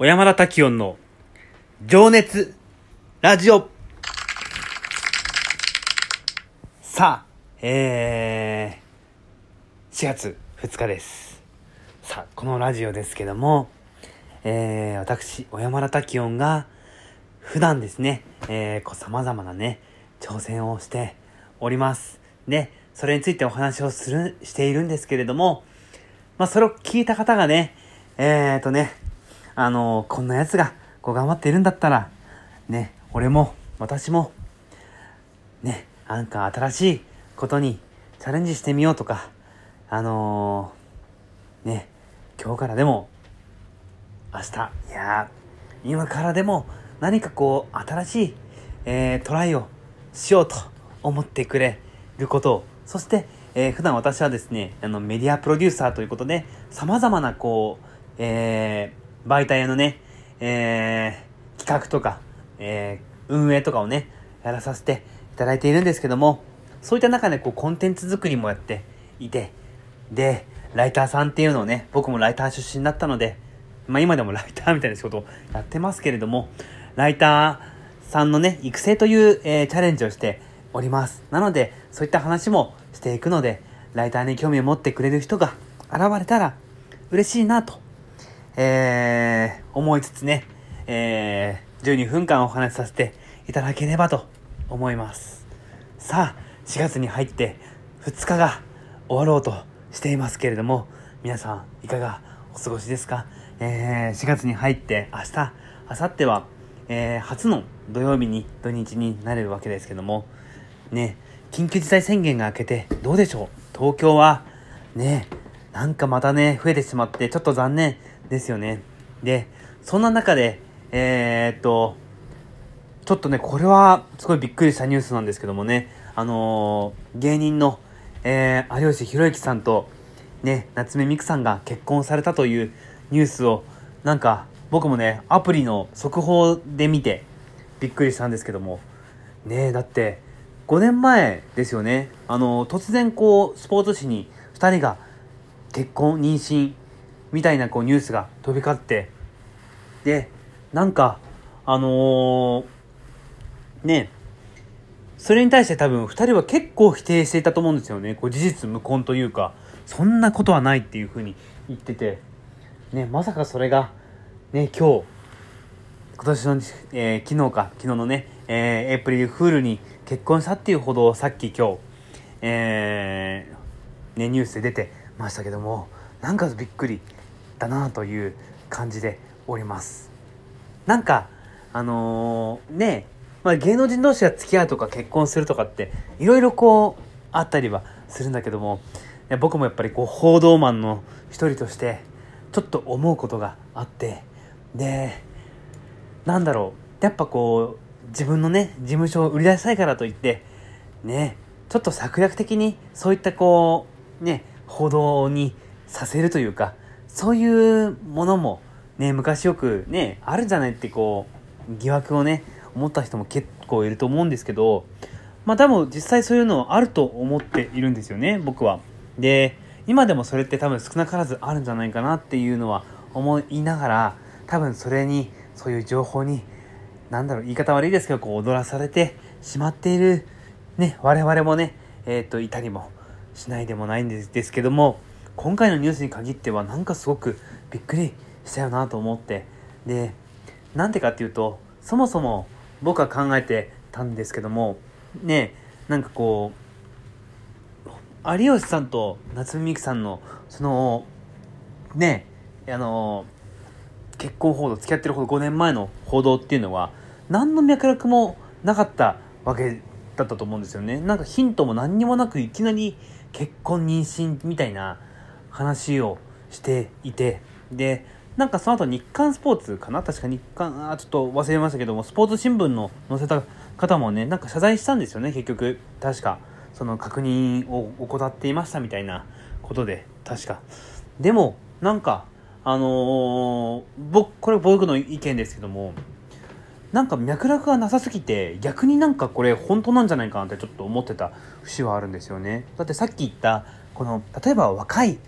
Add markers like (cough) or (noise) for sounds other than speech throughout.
小山田滝音の情熱ラジオさあ、えー、4月2日です。さあ、このラジオですけども、えー、私、小山田滝音が普段ですね、えー、こう様々なね、挑戦をしております。で、それについてお話をする、しているんですけれども、まあ、それを聞いた方がね、えーとね、あのこんな奴が、こう頑張っているんだったら、ね、俺も、私も、ね、なんか新しいことにチャレンジしてみようとか、あのー、ね、今日からでも、明日、いや、今からでも何かこう、新しい、えートライをしようと思ってくれることを、そして、えー普段私はですね、あの、メディアプロデューサーということで、様々なこう、えー媒体のね、えー企画とか、えー運営とかをね、やらさせていただいているんですけども、そういった中でこう、コンテンツ作りもやっていて、で、ライターさんっていうのをね、僕もライター出身だったので、まあ今でもライターみたいな仕事をやってますけれども、ライターさんのね、育成という、えーチャレンジをしております。なので、そういった話もしていくので、ライターに興味を持ってくれる人が現れたら嬉しいなと、えー思いつつね、えー12分間お話しさせていただければと思います。さあ、4月に入って2日が終わろうとしていますけれども、皆さんいかがお過ごしですか、えー4月に入って明日、明後日は、えー初の土曜日に土日になれるわけですけども、ね、緊急事態宣言が明けてどうでしょう？東京は、ね、なんかまたね、増えてしまってちょっと残念。ですよね。で、そんな中で、えーっと、ちょっとね、これはすごいびっくりしたニュースなんですけどもね、あのー芸人の、えー有吉弘行さんと、ね、夏目美久さんが結婚されたというニュースを、なんか、僕もね、アプリの速報で見て、びっくりしたんですけども、ね、だって、5年前ですよね、あの突然こう、スポーツ紙に2人が結婚、妊娠、みたいなこうニュースが飛び交って、で、なんか、あのーね、それに対して多分2人は結構否定していたと思うんですよね。こう事実無根というか、そんなことはないっていうふうに言ってて、ね、まさかそれが、ね、今日、今年の、えー昨日か、昨日のね、えーエイプリルフールに結婚したっていうほどさっき今日、えーね、ニュースで出てましたけども、なんかびっくりだなという感じでおります。なんか、あのーね、まあ、芸能人同士が付き合うとか結婚するとかって、いろいろこう、あったりはするんだけども、僕もやっぱりこう、報道マンの一人として、ちょっと思うことがあって、で、なんだろう、やっぱこう、自分のね、事務所を売り出したいからといって、ね、ちょっと策略的に、そういったこう、ね、報道にさせるというか、そういうものも、ね、昔よくね、あるんじゃないってこう、疑惑をね、思った人も結構いると思うんですけど、まあ多分実際そういうのあると思っているんですよね、僕は。で、今でもそれって多分少なからずあるんじゃないかなっていうのは思いながら、多分それに、そういう情報に、なんだろう、言い方悪いですけど、こう踊らされてしまっている、ね、我々もね、えっ、と、いたりもしないでもないんですけども、今回のニュースに限ってはなんかすごくびっくりしたよなと思って、で、なんでかっていうと、そもそも僕は考えてたんですけども、ね、なんかこう、有吉さんと夏目みくさんの、その、ね、あの、結婚報道、付き合ってるほど5年前の報道っていうのは、何の脈絡もなかったわけだったと思うんですよね。なんかヒントも何にもなく、いきなり結婚、妊娠みたいな話をしていて、で、なんかその後日刊スポーツかな？確か日刊、あちょっと忘れましたけども、スポーツ新聞の載せた方もね、なんか謝罪したんですよね、結局。確か。その確認を怠っていましたみたいなことで、確か。でも、なんか、あのー僕、これ僕の意見ですけども、なんか脈絡がなさすぎて逆になんかこれ本当なんじゃないかなってちょっと思ってた節はあるんですよねだってさっき言ったこの例えば若い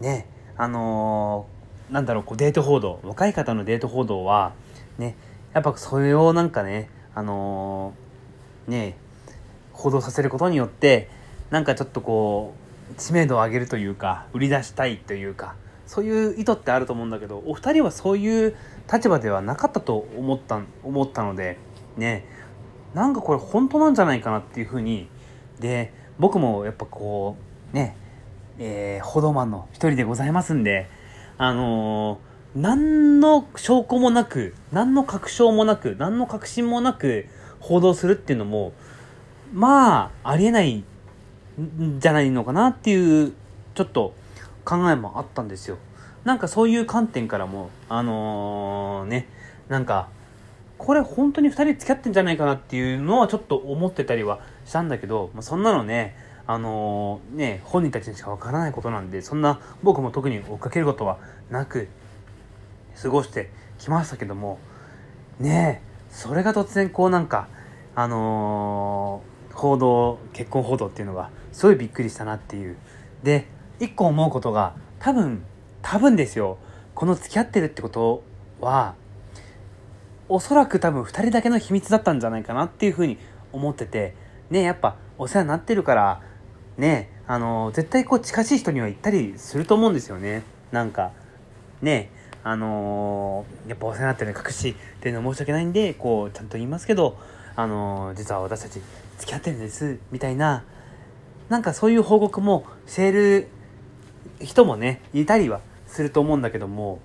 ねあのーなんだろうこうデート報道若い方のデート報道はねやっぱそれをなんかねあのー、ね報道させることによってなんかちょっとこう知名度を上げるというか売り出したいというかそういう意図ってあると思うんだけどお二人はそういう立場ではなかったと思った思ったのでねなんかこれ本当なんじゃないかなっていうふうにで僕もやっぱこうねえー、報道マンの一人でございますんであのー、何の証拠もなく何の確証もなく何の確信もなく報道するっていうのもまあありえないんじゃないのかなっていうちょっと考えもあったんですよ。なんかそういう観点からもあのー、ねなんかこれ本当に2人付き合ってんじゃないかなっていうのはちょっと思ってたりはしたんだけど、まあ、そんなのねあのー、ね本人たちにしかわからないことなんでそんな僕も特に追っかけることはなく過ごしてきましたけどもねそれが突然こうなんかあのー、報道結婚報道っていうのがすごいびっくりしたなっていう。で一個思うことが多分多分ですよ。この付き合ってるってことはおそらく多分2人だけの秘密だったんじゃないかなっていうふうに思っててねやっぱお世話になってるからねあの絶対こう近しい人には行ったりすると思うんですよね。なんかねあのー、やっぱお世話になってるの隠しっていうの申し訳ないんでこうちゃんと言いますけどあのー、実は私たち付き合ってるんですみたいななんかそういう報告もしている人もねいたりはすると思うんだけども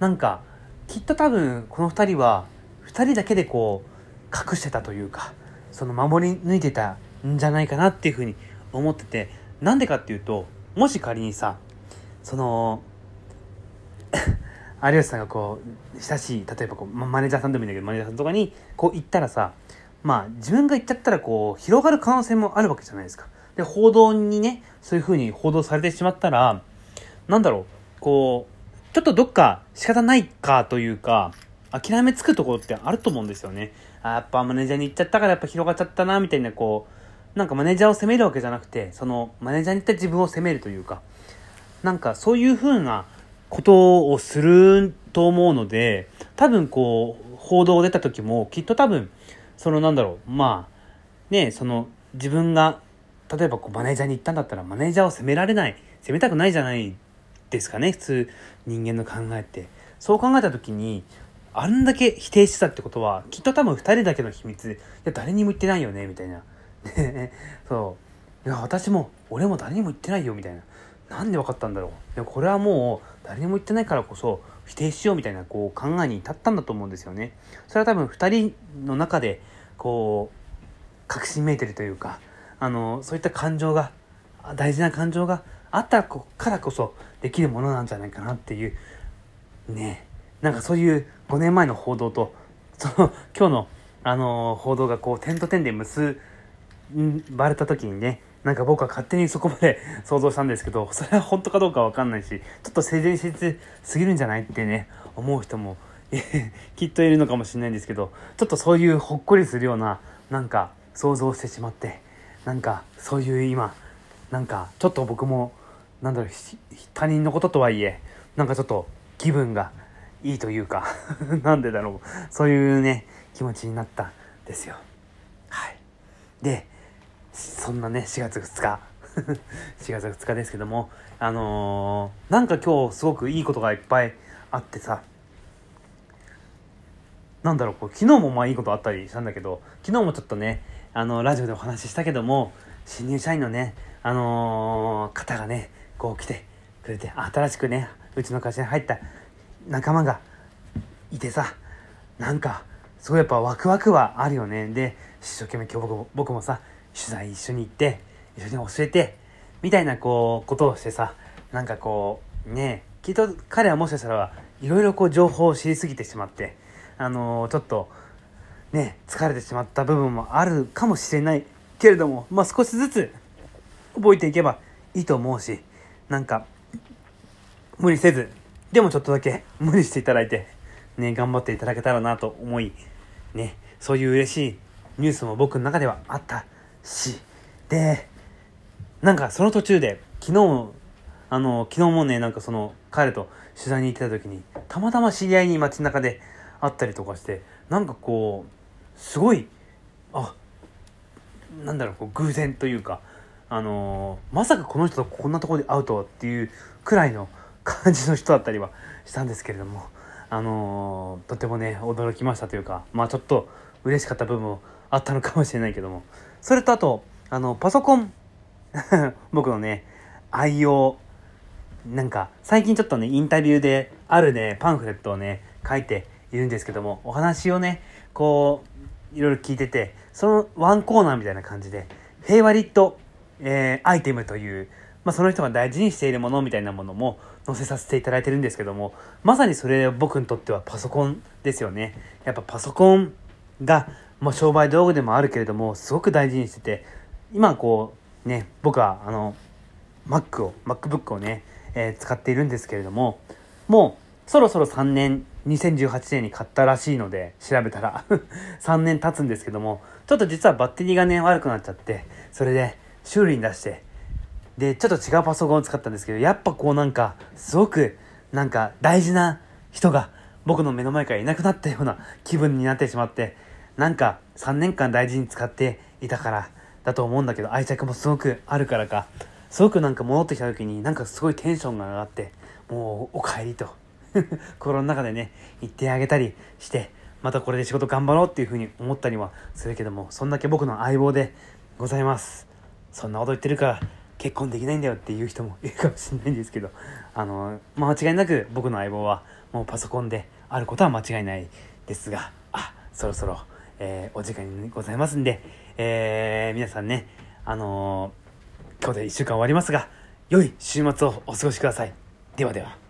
なんかきっと多分この2人は2人だけでこう隠してたというかその守り抜いてたんじゃないかなっていうふうに思っててなんでかっていうともし仮にさその (laughs) 有吉さんがこう親しい例えばこうマネージャーさんでもいいんだけどマネージャーさんとかにこう言ったらさまあ自分が言っちゃったらこう広がる可能性もあるわけじゃないですか。で報道にねそういうふうに報道されてしまったらなんだろうこうちょっとどっか仕方ないかというか、諦めつくところってあると思うんですよね。あやっぱマネージャーに行っちゃったからやっぱ広がっちゃったな、みたいなこう、なんかマネージャーを責めるわけじゃなくて、そのマネージャーに行った自分を責めるというか、なんかそういう風なことをすると思うので、多分こう、報道出た時もきっと多分、そのなんだろう、まあ、ね、その自分が、例えばこうマネージャーに行ったんだったらマネージャーを責められない、責めたくないじゃないですかね普通人間の考えって。そう考えた時にあんだけ否定してたってことはきっと多分2人だけの秘密いや誰にも言ってないよねみたいな。(laughs) そう。いや私も俺も誰にも言ってないよみたいな。なんで分かったんだろう。でもこれはもう誰にも言ってないからこそ否定しようみたいなこう考えに至ったんだと思うんですよね。それは多分2人の中でこう確信めいてるというかあのそういった感情が大事な感情があったからこそできるものなんじゃないかなっていう。ね。なんかそういう5年前の報道とその今日の、あの、報道がこう点と点で結ばれた時にねなんか僕は勝手にそこまで (laughs) 想像したんですけどそれは本当かどうかわかんないしちょっと性善説すぎるんじゃないってね思う人も (laughs) きっといるのかもしれないんですけどちょっとそういうほっこりするようななんか想像してしまってなんかそういう今なんかちょっと僕もなんだろう他人のこととはいえなんかちょっと気分がいいというか (laughs) なんでだろうそういうね気持ちになったんですよ。はい。でそんなね4月2日。(laughs) 4月2日ですけどもあのー、なんか今日すごくいいことがいっぱいあってさ。なんだろうこう昨日もまあいいことあったりしたんだけど昨日もちょっとねあのラジオでお話ししたけども新入社員のねあのー、方がねこう来てくれて新しくねうちの会社に入った仲間がいてさなんかすごいやっぱワクワクはあるよね。で一生懸命今日僕も僕もさ取材一緒に行って一緒に教えてみたいなこうことをしてさなんかこうねきっと彼はもしかしたらいろいろこう情報を知りすぎてしまってあのー、ちょっとね疲れてしまった部分もあるかもしれないけれどもまあ少しずつ覚えていけばいいと思うしなんか、無理せず、でもちょっとだけ無理していただいて、ね、頑張っていただけたらなと思い、ね、そういう嬉しいニュースも僕の中ではあった。し、で、なんかその途中で、昨日、あの、昨日もね、なんかその、彼と取材に行ってた時にたまたま知り合いに街中で会ったりとかしてなんかこうすごいあなんだろうこう偶然というかあの、まさかこの人とこんなとこで会うとはっていうくらいの感じの人だったりはしたんですけれどもあの、とてもね驚きましたというかまあちょっと嬉しかった部分もあったのかもしれないけどもそれとあとあのパソコン。(laughs) 僕のね愛用。なんか最近ちょっとねインタビューであるねパンフレットをね書いているんですけどもお話をねこういろいろ聞いててそのワンコーナーみたいな感じでフェイバリット、えー、アイテムという、まあ、その人が大事にしているものみたいなものも載せさせていただいてるんですけどもまさにそれ僕にとってはパソコンですよね。やっぱパソコンがもう商売道具でもあるけれどもすごく大事にしてて今こうね僕はあの Mac を MacBook をね、えー、使っているんですけれどももうそろそろ3年2018年に買ったらしいので調べたら (laughs) 3年経つんですけどもちょっと実はバッテリーがね悪くなっちゃってそれで修理に出してでちょっと違うパソコンを使ったんですけどやっぱこうなんかすごくなんか大事な人が僕の目の前からいなくなったような気分になってしまってなんか3年間大事に使っていたからだと思うんだけど愛着もすごくあるからか。すごくなんか戻ってきた時になんかすごいテンションが上がってもうお帰りと (laughs) 心の中でね言ってあげたりしてまたこれで仕事頑張ろうっていうふうに思ったりはするけどもそんだけ僕の相棒でございます。そんなこと言ってるから結婚できないんだよっていう人もいるかもしれないんですけどあの、間違いなく僕の相棒はもうパソコンであることは間違いないですがあそろそろえー、お時間にございますんで、えー、皆さんね、あのー、今日で1週間終わりますが、良い週末をお過ごしください。ではでは。